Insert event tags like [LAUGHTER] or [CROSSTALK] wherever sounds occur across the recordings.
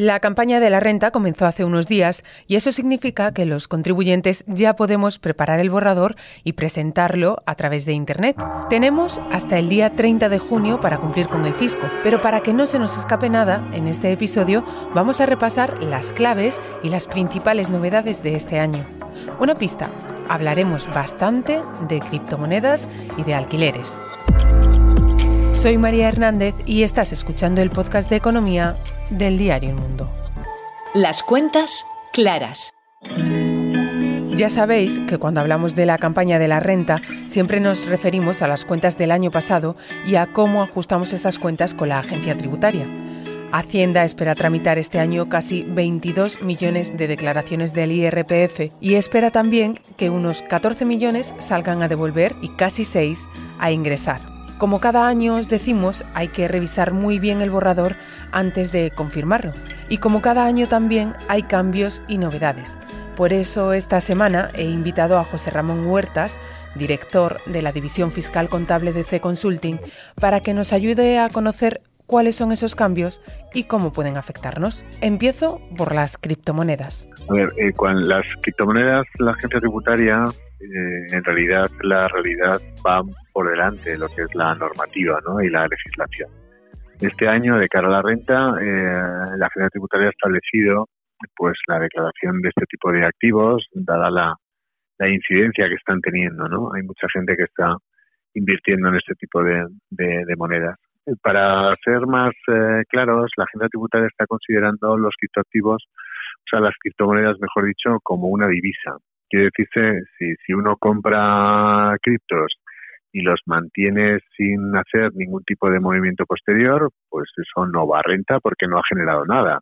La campaña de la renta comenzó hace unos días y eso significa que los contribuyentes ya podemos preparar el borrador y presentarlo a través de Internet. Tenemos hasta el día 30 de junio para cumplir con el fisco, pero para que no se nos escape nada, en este episodio vamos a repasar las claves y las principales novedades de este año. Una pista, hablaremos bastante de criptomonedas y de alquileres. Soy María Hernández y estás escuchando el podcast de economía del diario El Mundo. Las cuentas claras. Ya sabéis que cuando hablamos de la campaña de la renta siempre nos referimos a las cuentas del año pasado y a cómo ajustamos esas cuentas con la agencia tributaria. Hacienda espera tramitar este año casi 22 millones de declaraciones del IRPF y espera también que unos 14 millones salgan a devolver y casi 6 a ingresar. Como cada año os decimos, hay que revisar muy bien el borrador antes de confirmarlo. Y como cada año también hay cambios y novedades. Por eso esta semana he invitado a José Ramón Huertas, director de la División Fiscal Contable de C Consulting, para que nos ayude a conocer cuáles son esos cambios y cómo pueden afectarnos. Empiezo por las criptomonedas. A ver, eh, con las criptomonedas, la agencia tributaria, eh, en realidad, la realidad va por delante de lo que es la normativa ¿no? y la legislación. Este año, de cara a la renta, eh, la agencia tributaria ha establecido pues la declaración de este tipo de activos, dada la, incidencia que están teniendo. ¿no? Hay mucha gente que está invirtiendo en este tipo de monedas. Para ser más eh, claros, la agenda tributaria está considerando los criptoactivos, o sea, las criptomonedas, mejor dicho, como una divisa. Quiere decirse, si, si uno compra criptos y los mantiene sin hacer ningún tipo de movimiento posterior, pues eso no va a renta porque no ha generado nada.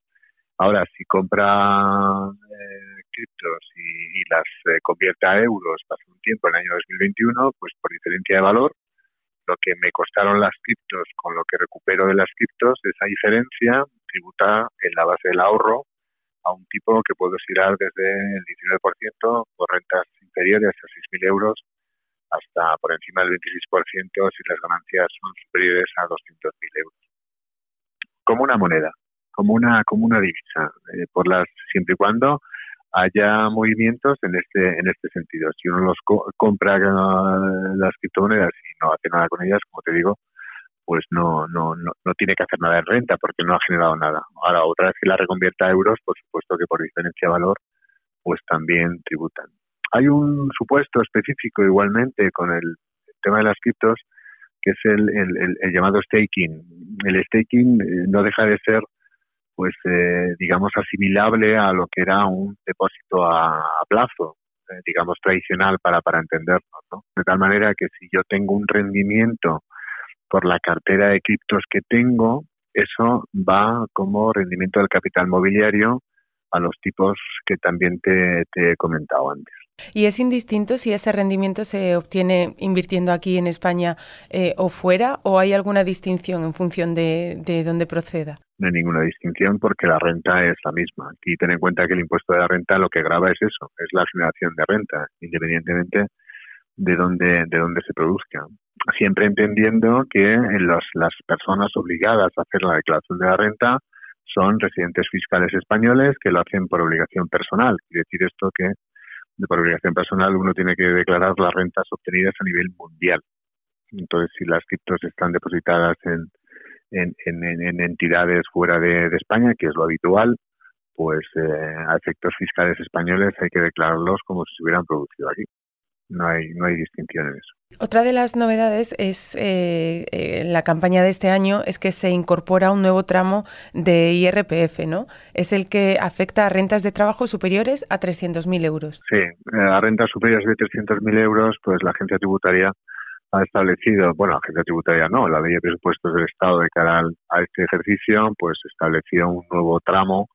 Ahora, si compra eh, criptos y, las eh, convierte a euros, pasa un tiempo en el año 2021, pues por diferencia de valor, lo que me costaron las criptos con lo que recupero de las criptos, esa diferencia tributa en la base del ahorro a un tipo que puedo girar desde el 19% por rentas inferiores a 6.000 euros hasta por encima del 26% si las ganancias son superiores a 200.000 euros. Como una moneda, como una como una divisa, eh, por las siempre y cuando haya movimientos en este en este sentido. Si uno los compra eh, las criptomonedas y no hace nada con ellas, como te digo, pues no, no, no, no tiene que hacer nada en renta porque no ha generado nada. Ahora, otra vez que la reconvierta a euros, por supuesto que por diferencia de valor, pues también tributan. Hay un supuesto específico igualmente con el, tema de las criptos, que es el, el, el llamado staking. El staking eh, no deja de ser pues eh, digamos asimilable a lo que era un depósito a, plazo eh, digamos tradicional para para entendernos ¿no? de tal manera que si yo tengo un rendimiento por la cartera de criptos que tengo eso va como rendimiento del capital mobiliario a los tipos que también te, te he comentado antes ¿Y es indistinto si ese rendimiento se obtiene invirtiendo aquí en España eh, o fuera o hay alguna distinción en función de, de dónde proceda? No hay ninguna distinción porque la renta es la misma. Aquí ten en cuenta que el impuesto de la renta lo que graba es eso, es la generación de renta, independientemente de dónde, de dónde se produzca. Siempre entendiendo que las personas obligadas a hacer la declaración de la renta son residentes fiscales españoles que lo hacen por obligación personal. Quiere decir esto que de por obligación personal uno tiene que declarar las rentas obtenidas a nivel mundial. Entonces, si las criptos están depositadas en, en, en, entidades fuera de, España, que es lo habitual, pues eh, a efectos fiscales españoles hay que declararlos como si se hubieran producido aquí no hay, no hay distinción en eso. Otra de las novedades es eh, eh, la campaña de este año es que se incorpora un nuevo tramo de IRPF, ¿no? Es el que afecta a rentas de trabajo superiores a 300.000 euros. Sí, eh, a rentas superiores de 300.000 euros, pues la agencia tributaria ha establecido, bueno, la agencia tributaria no, la ley de presupuestos del Estado de cara a este ejercicio, pues estableció un nuevo tramo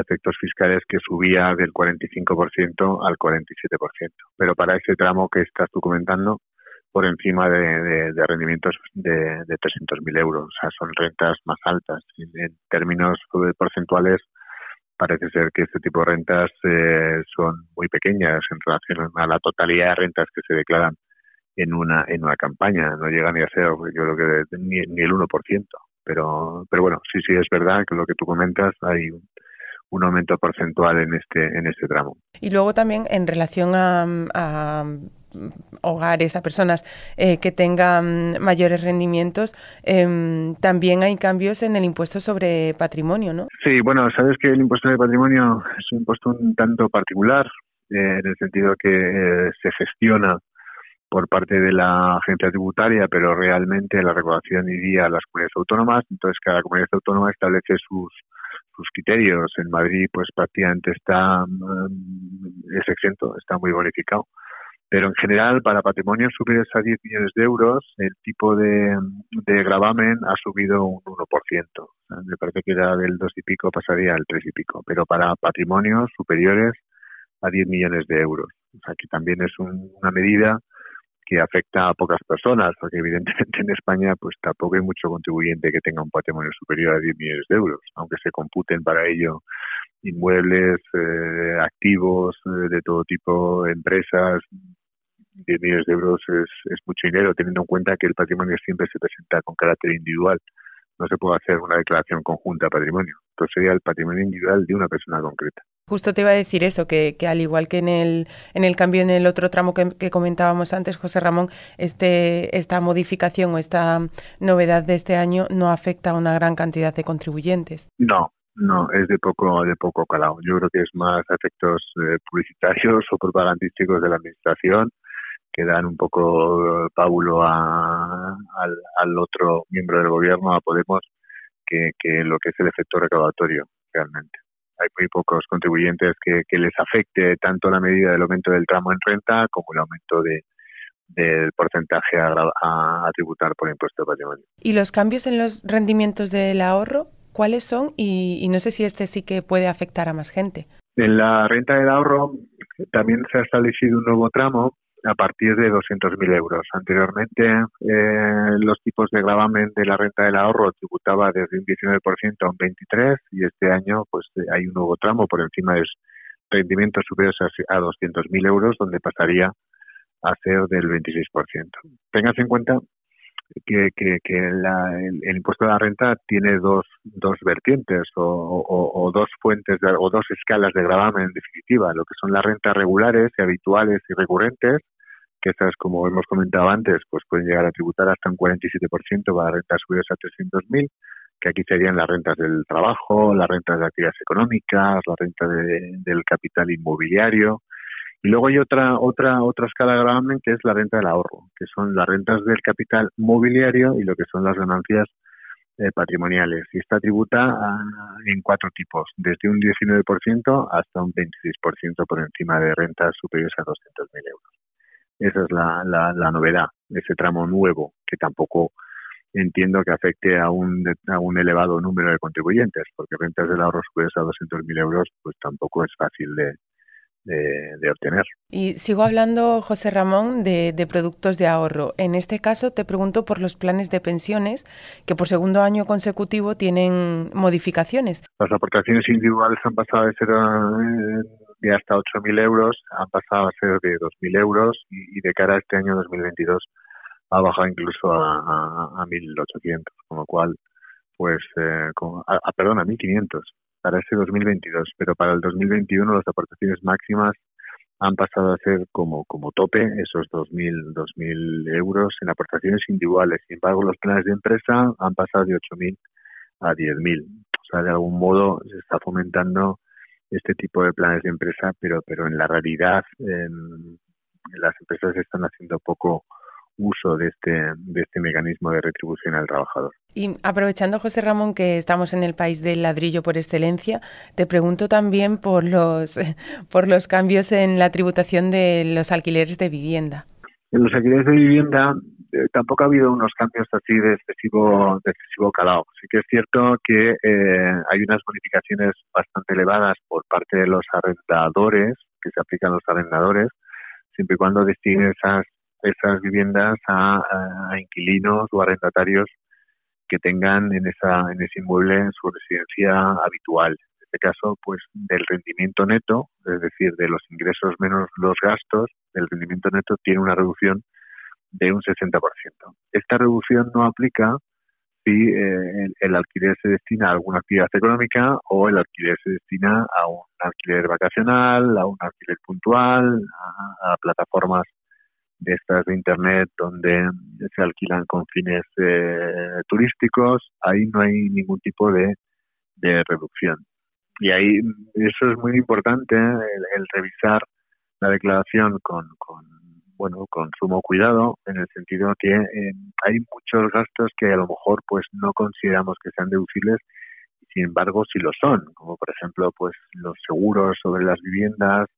efectos fiscales que subía del 45% al 47%. Pero para ese tramo que estás tú comentando, por encima de, rendimientos de, de 300.000 euros. O sea, son rentas más altas. En, términos porcentuales, parece ser que este tipo de rentas eh, son muy pequeñas en relación a la totalidad de rentas que se declaran en una en una campaña. No llegan ni a ser, yo creo que ni, ni el 1%. Pero, pero bueno, sí, sí, es verdad que lo que tú comentas, hay un, un aumento porcentual en este en este tramo. Y luego también en relación a, hogares, a personas eh, que tengan mayores rendimientos, em, también hay cambios en el impuesto sobre patrimonio, ¿no? Sí, bueno, sabes que el impuesto de patrimonio es un impuesto un tanto particular, eh, en el sentido que eh, se gestiona por parte de la agencia tributaria, pero realmente la recaudación iría a las comunidades autónomas, entonces cada comunidad autónoma establece sus sus criterios. En Madrid, pues prácticamente está mm, es exento, está muy bonificado. Pero en general, para patrimonios superiores a 10 millones de euros, el tipo de, de gravamen ha subido un 1%. me parece que era del 2 y pico, pasaría al 3 y pico. Pero para patrimonios superiores a 10 millones de euros. O sea, que también es una medida que afecta a pocas personas, porque evidentemente en España pues tampoco hay mucho contribuyente que tenga un patrimonio superior a 10 millones de euros, aunque se computen para ello inmuebles, eh, activos eh, de todo tipo, empresas, 10 millones de euros es, mucho dinero, teniendo en cuenta que el patrimonio siempre se presenta con carácter individual. No se puede hacer una declaración conjunta de patrimonio. Entonces sería el patrimonio individual de una persona concreta. Justo te iba a decir eso, que, que al igual que en el, en el cambio en el otro tramo que, comentábamos antes, José Ramón, este, esta modificación o esta novedad de este año no afecta a una gran cantidad de contribuyentes. No, no, es de poco, de poco calado. Yo creo que es más efectos eh, publicitarios [LAUGHS] o propagandísticos de la administración que dan un poco pábulo a, al, al, otro miembro del gobierno, a Podemos, que, que lo que es el efecto recaudatorio realmente. Hay muy pocos contribuyentes que, que les afecte tanto la medida del aumento del tramo en renta como el aumento de, del porcentaje a, a, a, tributar por impuesto de patrimonio. ¿Y los cambios en los rendimientos del ahorro cuáles son? Y, y, no sé si este sí que puede afectar a más gente. En la renta del ahorro también se ha establecido un nuevo tramo a partir de 200.000 euros. Anteriormente, eh, los tipos de gravamen de la renta del ahorro tributaba desde un 19% a un 23% y este año pues eh, hay un nuevo tramo por encima de rendimientos superiores a 200.000 euros donde pasaría a ser del 26%. Tengas en cuenta que, la, el, impuesto de la renta tiene dos, dos vertientes o, o, o dos fuentes de, o dos escalas de gravamen en definitiva, lo que son las rentas regulares y habituales y recurrentes estas, como hemos comentado antes, pues pueden llegar a tributar hasta un 47% para rentas superiores a 300.000, que aquí serían las rentas del trabajo, las rentas de actividades económicas, la renta de, del capital inmobiliario. Y luego hay otra otra otra escala de gravamen que es la renta del ahorro, que son las rentas del capital mobiliario y lo que son las ganancias eh, patrimoniales. Y esta tributa a, en cuatro tipos, desde un 19% hasta un 26% por encima de rentas superiores a 200.000 euros. Esa es la, la, la novedad, ese tramo nuevo, que tampoco entiendo que afecte a un, a un elevado número de contribuyentes, porque rentas del ahorro superiores a 200.000 euros, pues tampoco es fácil de, de, de, obtener. Y sigo hablando, José Ramón, de, de, productos de ahorro. En este caso te pregunto por los planes de pensiones que por segundo año consecutivo tienen modificaciones. Las aportaciones individuales han pasado de ser eh, de hasta 8.000 euros han pasado a ser de 2.000 euros y, de cara a este año 2022 ha bajado incluso a, a, a 1.800, con lo cual, pues, eh, a, a, perdón, a 1.500 para ese 2022, pero para el 2021 las aportaciones máximas han pasado a ser como, como tope esos 2.000, 2.000 euros en aportaciones individuales. Sin embargo, los planes de empresa han pasado de 8.000 a 10.000. O sea, de algún modo se está fomentando este tipo de planes de empresa, pero, pero en la realidad eh, las empresas están haciendo poco uso de este, de este mecanismo de retribución al trabajador. Y aprovechando, José Ramón, que estamos en el país del ladrillo por excelencia, te pregunto también por los, [LAUGHS] por los cambios en la tributación de los alquileres de vivienda. En los alquileres de vivienda eh, tampoco ha habido unos cambios así de excesivo, de excesivo calado. Sí que es cierto que eh, hay unas bonificaciones bastante elevadas por parte de los arrendadores, que se aplican los arrendadores, siempre y cuando destinen esas, esas viviendas a, a, inquilinos o arrendatarios que tengan en, esa, en ese inmueble su residencia habitual. Este caso, pues del rendimiento neto, es decir, de los ingresos menos los gastos, el rendimiento neto tiene una reducción de un 60%. Esta reducción no aplica si eh, el, alquiler se destina a alguna actividad económica o el alquiler se destina a un alquiler vacacional, a un alquiler puntual, a, plataformas de estas de internet donde se alquilan con fines eh, turísticos. Ahí no hay ningún tipo de, de reducción. Y ahí eso es muy importante, el, revisar la declaración con, con bueno, con sumo cuidado, en el sentido que eh, hay muchos gastos que a lo mejor pues no consideramos que sean deducibles, sin embargo sí lo son, como por ejemplo pues los seguros sobre las viviendas,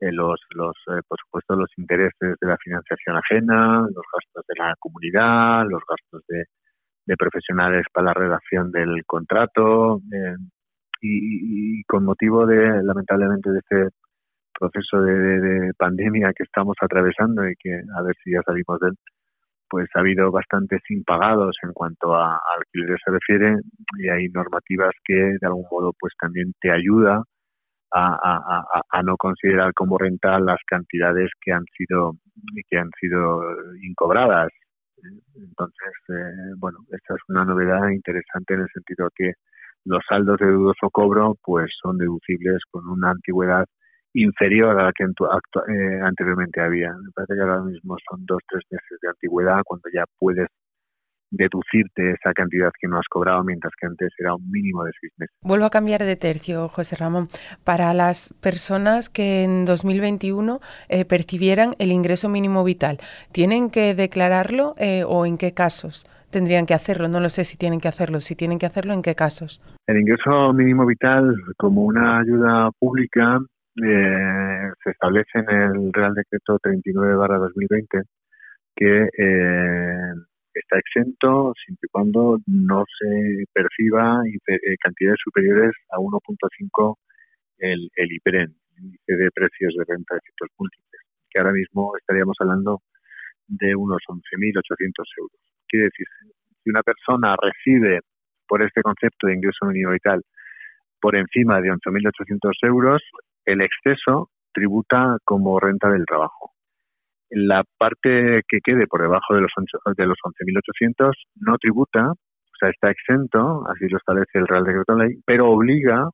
eh, los, los eh, por supuesto los intereses de la financiación ajena, los gastos de la comunidad, los gastos de, de profesionales para la redacción del contrato, y, con motivo de lamentablemente de este proceso de, pandemia que estamos atravesando y que a ver si ya salimos de él, pues ha habido bastantes impagados en cuanto a, alquiler se refiere y hay normativas que de algún modo pues también te ayuda a, a, no considerar como renta las cantidades que han sido que han sido incobradas. Entonces eh, bueno esta es una novedad interesante en el sentido que los saldos de dudoso cobro pues son deducibles con una antigüedad inferior a la que eh, anteriormente había. Me parece que ahora mismo son dos, tres meses de antigüedad cuando ya puedes deducirte esa cantidad que no has cobrado, mientras que antes era un mínimo de seis meses. Vuelvo a cambiar de tercio, José Ramón. Para las personas que en 2021 eh, percibieran el ingreso mínimo vital, ¿tienen que declararlo eh, o en qué casos tendrían que hacerlo? No lo sé si tienen que hacerlo. Si tienen que hacerlo, ¿en qué casos? El ingreso mínimo vital como una ayuda pública eh, se establece en el Real Decreto 39-2020 que eh, está exento siempre y cuando no se perciba eh, cantidades superiores a 1.5 el, el IPREN, índice de precios de renta de efectos múltiples, que ahora mismo estaríamos hablando de unos 11.800 euros. Quiere decir, si una persona recibe por este concepto de ingreso mínimo vital por encima de 11.800 euros, el exceso tributa como renta del trabajo. La parte que quede por debajo de los, de los 11.800 no tributa, o sea, está exento, así lo establece el Real Decreto de Ley, pero obliga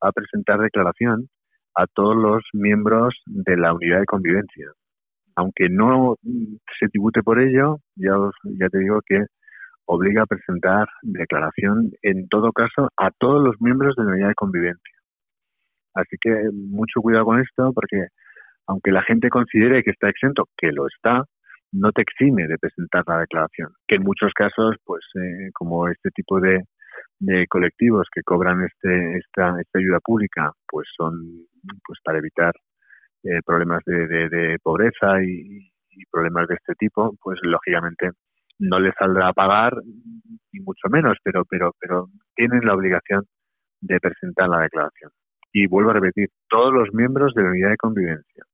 a presentar declaración a todos los miembros de la unidad de convivencia. Aunque no se tribute por ello, ya, ya te digo que obliga a presentar declaración en todo caso a todos los miembros de la unidad de convivencia. Así que mucho cuidado con esto porque aunque la gente considere que está exento, que lo está, no te exime de presentar la declaración. Que en muchos casos, pues eh, como este tipo de, de colectivos que cobran este, esta, esta ayuda pública, pues son pues para evitar eh, problemas de, de, pobreza y, problemas de este tipo, pues lógicamente no les saldrá a pagar ni mucho menos, pero pero pero tienen la obligación de presentar la declaración y vuelvo a repetir, todos los miembros de la unidad de convivencia.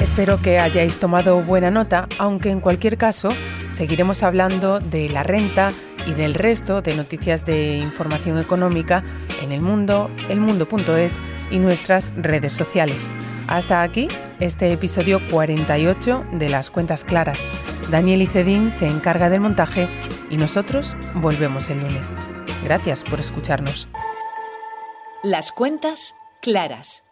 Espero que hayáis tomado buena nota, aunque en cualquier caso seguiremos hablando de la renta y del resto de noticias de información económica en el mundo, elmundo.es y nuestras redes sociales. Hasta aquí este episodio 48 de Las Cuentas Claras. Daniel Icedín se encarga del montaje y nosotros volvemos el lunes. Gracias por escucharnos. Las cuentas claras.